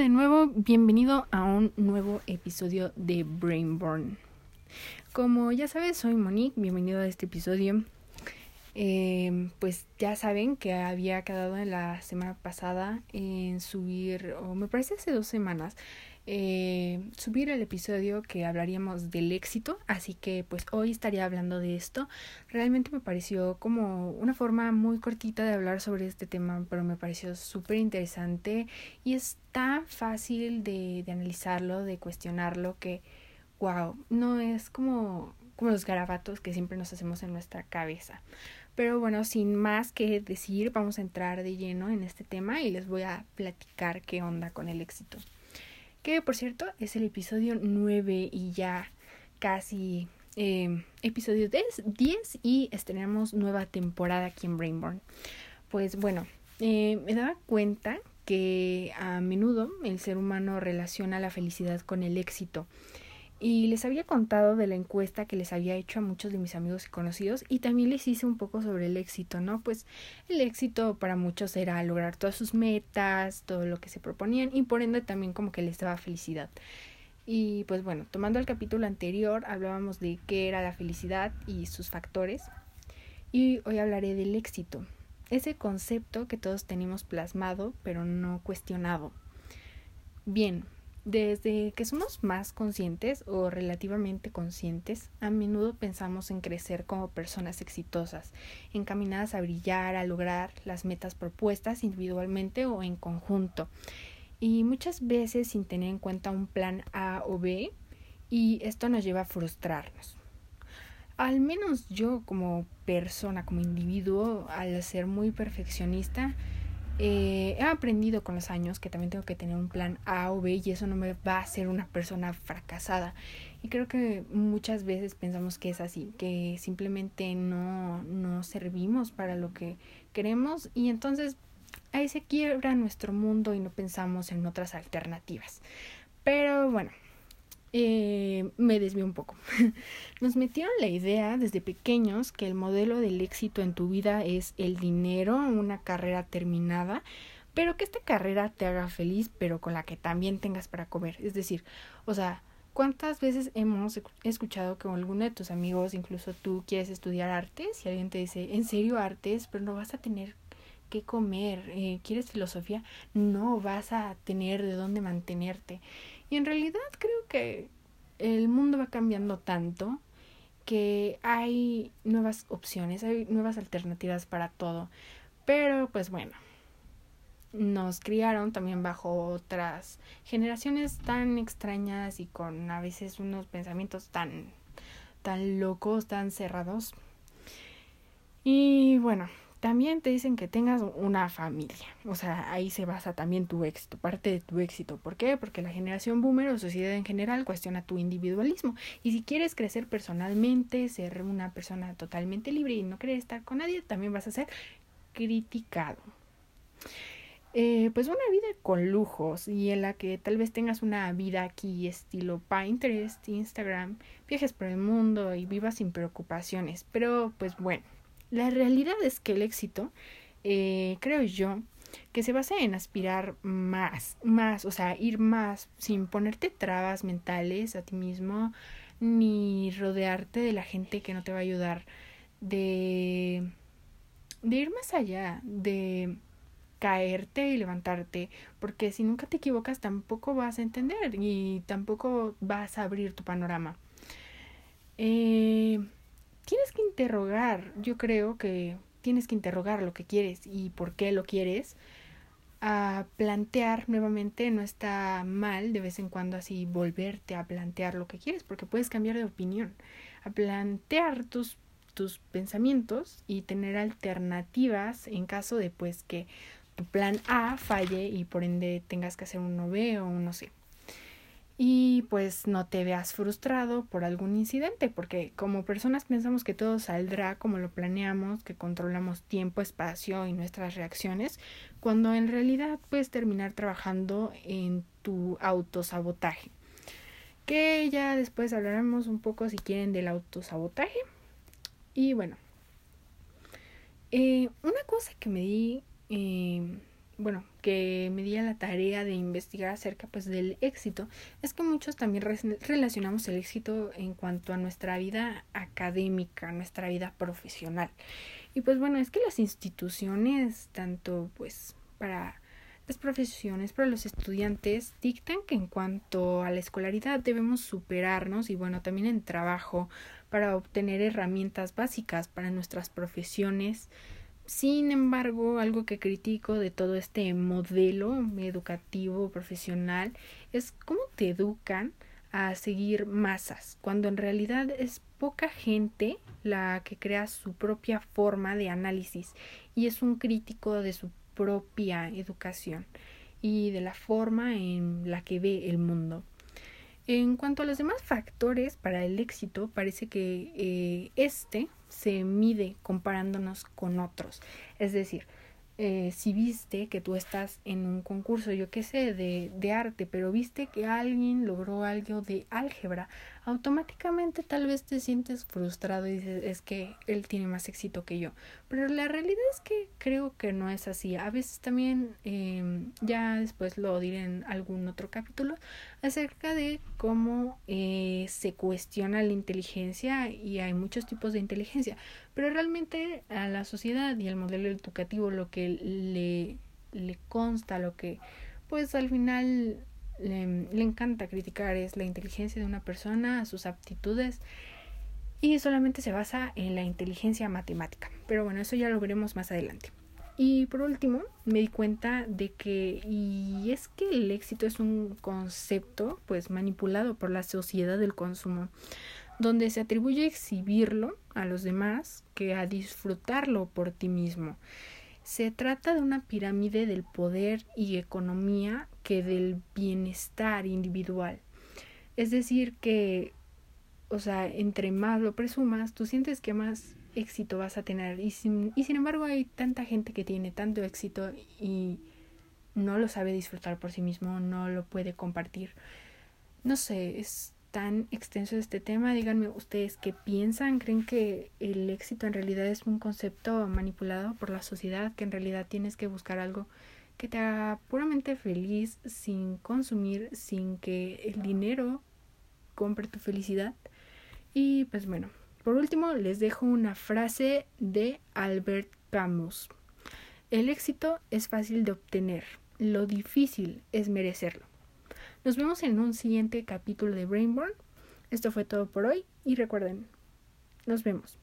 de nuevo, bienvenido a un nuevo episodio de Brainborn. Como ya sabes, soy Monique, bienvenido a este episodio. Eh, pues ya saben que había quedado en la semana pasada en subir, o me parece hace dos semanas, eh, subir el episodio que hablaríamos del éxito, así que pues hoy estaría hablando de esto. Realmente me pareció como una forma muy cortita de hablar sobre este tema, pero me pareció súper interesante y está fácil de, de analizarlo, de cuestionarlo, que wow, no es como, como los garabatos que siempre nos hacemos en nuestra cabeza. Pero bueno, sin más que decir, vamos a entrar de lleno en este tema y les voy a platicar qué onda con el éxito que por cierto es el episodio 9 y ya casi eh, episodio 10, y estrenamos nueva temporada aquí en Brainborn. Pues bueno, eh, me daba cuenta que a menudo el ser humano relaciona la felicidad con el éxito y les había contado de la encuesta que les había hecho a muchos de mis amigos y conocidos y también les hice un poco sobre el éxito, ¿no? Pues el éxito para muchos era lograr todas sus metas, todo lo que se proponían y por ende también como que les daba felicidad. Y pues bueno, tomando el capítulo anterior hablábamos de qué era la felicidad y sus factores y hoy hablaré del éxito, ese concepto que todos tenemos plasmado pero no cuestionado. Bien, desde que somos más conscientes o relativamente conscientes, a menudo pensamos en crecer como personas exitosas, encaminadas a brillar, a lograr las metas propuestas individualmente o en conjunto, y muchas veces sin tener en cuenta un plan A o B, y esto nos lleva a frustrarnos. Al menos yo como persona, como individuo, al ser muy perfeccionista, eh, he aprendido con los años que también tengo que tener un plan A o B y eso no me va a hacer una persona fracasada. Y creo que muchas veces pensamos que es así, que simplemente no, no servimos para lo que queremos y entonces ahí se quiebra nuestro mundo y no pensamos en otras alternativas. Pero bueno, eh, me desvío un poco. Nos metieron la idea desde pequeños que el modelo del éxito en tu vida es el dinero, una carrera terminada, pero que esta carrera te haga feliz, pero con la que también tengas para comer. Es decir, o sea, ¿cuántas veces hemos escuchado que alguno de tus amigos, incluso tú, quieres estudiar artes y alguien te dice, ¿en serio artes? Pero no vas a tener que comer, eh, ¿quieres filosofía? No vas a tener de dónde mantenerte. Y en realidad creo que el mundo va cambiando tanto que hay nuevas opciones, hay nuevas alternativas para todo. Pero pues bueno, nos criaron también bajo otras generaciones tan extrañas y con a veces unos pensamientos tan tan locos, tan cerrados. Y bueno, también te dicen que tengas una familia. O sea, ahí se basa también tu éxito, parte de tu éxito. ¿Por qué? Porque la generación boomer o sociedad en general cuestiona tu individualismo. Y si quieres crecer personalmente, ser una persona totalmente libre y no querer estar con nadie, también vas a ser criticado. Eh, pues una vida con lujos y en la que tal vez tengas una vida aquí estilo Pinterest, Instagram, viajes por el mundo y vivas sin preocupaciones. Pero pues bueno la realidad es que el éxito, eh, creo yo, que se basa en aspirar más, más, o sea, ir más sin ponerte trabas mentales a ti mismo, ni rodearte de la gente que no te va a ayudar, de, de ir más allá, de caerte y levantarte, porque si nunca te equivocas tampoco vas a entender y tampoco vas a abrir tu panorama. Eh, tienes que interrogar, yo creo que tienes que interrogar lo que quieres y por qué lo quieres. A plantear nuevamente no está mal de vez en cuando así volverte a plantear lo que quieres porque puedes cambiar de opinión. A plantear tus tus pensamientos y tener alternativas en caso de pues que tu plan A falle y por ende tengas que hacer un B o un no sé y pues no te veas frustrado por algún incidente, porque como personas pensamos que todo saldrá como lo planeamos, que controlamos tiempo, espacio y nuestras reacciones, cuando en realidad puedes terminar trabajando en tu autosabotaje. Que ya después hablaremos un poco si quieren del autosabotaje. Y bueno, eh, una cosa que me di, eh, bueno, que me di a la tarea de investigar acerca pues del éxito, es que muchos también relacionamos el éxito en cuanto a nuestra vida académica, nuestra vida profesional. Y pues bueno, es que las instituciones, tanto pues para las profesiones, para los estudiantes, dictan que en cuanto a la escolaridad debemos superarnos y bueno, también en trabajo para obtener herramientas básicas para nuestras profesiones. Sin embargo, algo que critico de todo este modelo educativo profesional es cómo te educan a seguir masas, cuando en realidad es poca gente la que crea su propia forma de análisis y es un crítico de su propia educación y de la forma en la que ve el mundo. En cuanto a los demás factores para el éxito, parece que eh, este se mide comparándonos con otros. Es decir, eh, si viste que tú estás en un concurso, yo qué sé, de, de arte, pero viste que alguien logró algo de álgebra, automáticamente tal vez te sientes frustrado y dices, es que él tiene más éxito que yo. Pero la realidad es que creo que no es así. A veces también, eh, ya después lo diré en algún otro capítulo, acerca de cómo eh, se cuestiona la inteligencia y hay muchos tipos de inteligencia. Pero realmente a la sociedad y al modelo educativo lo que le, le consta, lo que pues al final le, encanta criticar es la inteligencia de una persona, sus aptitudes y solamente se basa en la inteligencia matemática. Pero bueno, eso ya lo veremos más adelante. Y por último, me di cuenta de que, y es que el éxito es un concepto pues manipulado por la sociedad del consumo, donde se atribuye exhibirlo a los demás que a disfrutarlo por ti mismo. Se trata de una pirámide del poder y economía que del bienestar individual. Es decir, que, o sea, entre más lo presumas, tú sientes que más éxito vas a tener. Y sin, y sin embargo hay tanta gente que tiene tanto éxito y no lo sabe disfrutar por sí mismo, no lo puede compartir. No sé, es tan extenso este tema. Díganme ustedes qué piensan. ¿Creen que el éxito en realidad es un concepto manipulado por la sociedad? Que en realidad tienes que buscar algo que te haga puramente feliz sin consumir, sin que el dinero compre tu felicidad. Y pues bueno, por último les dejo una frase de Albert Camus. El éxito es fácil de obtener, lo difícil es merecerlo. Nos vemos en un siguiente capítulo de Brainborn. Esto fue todo por hoy y recuerden, nos vemos.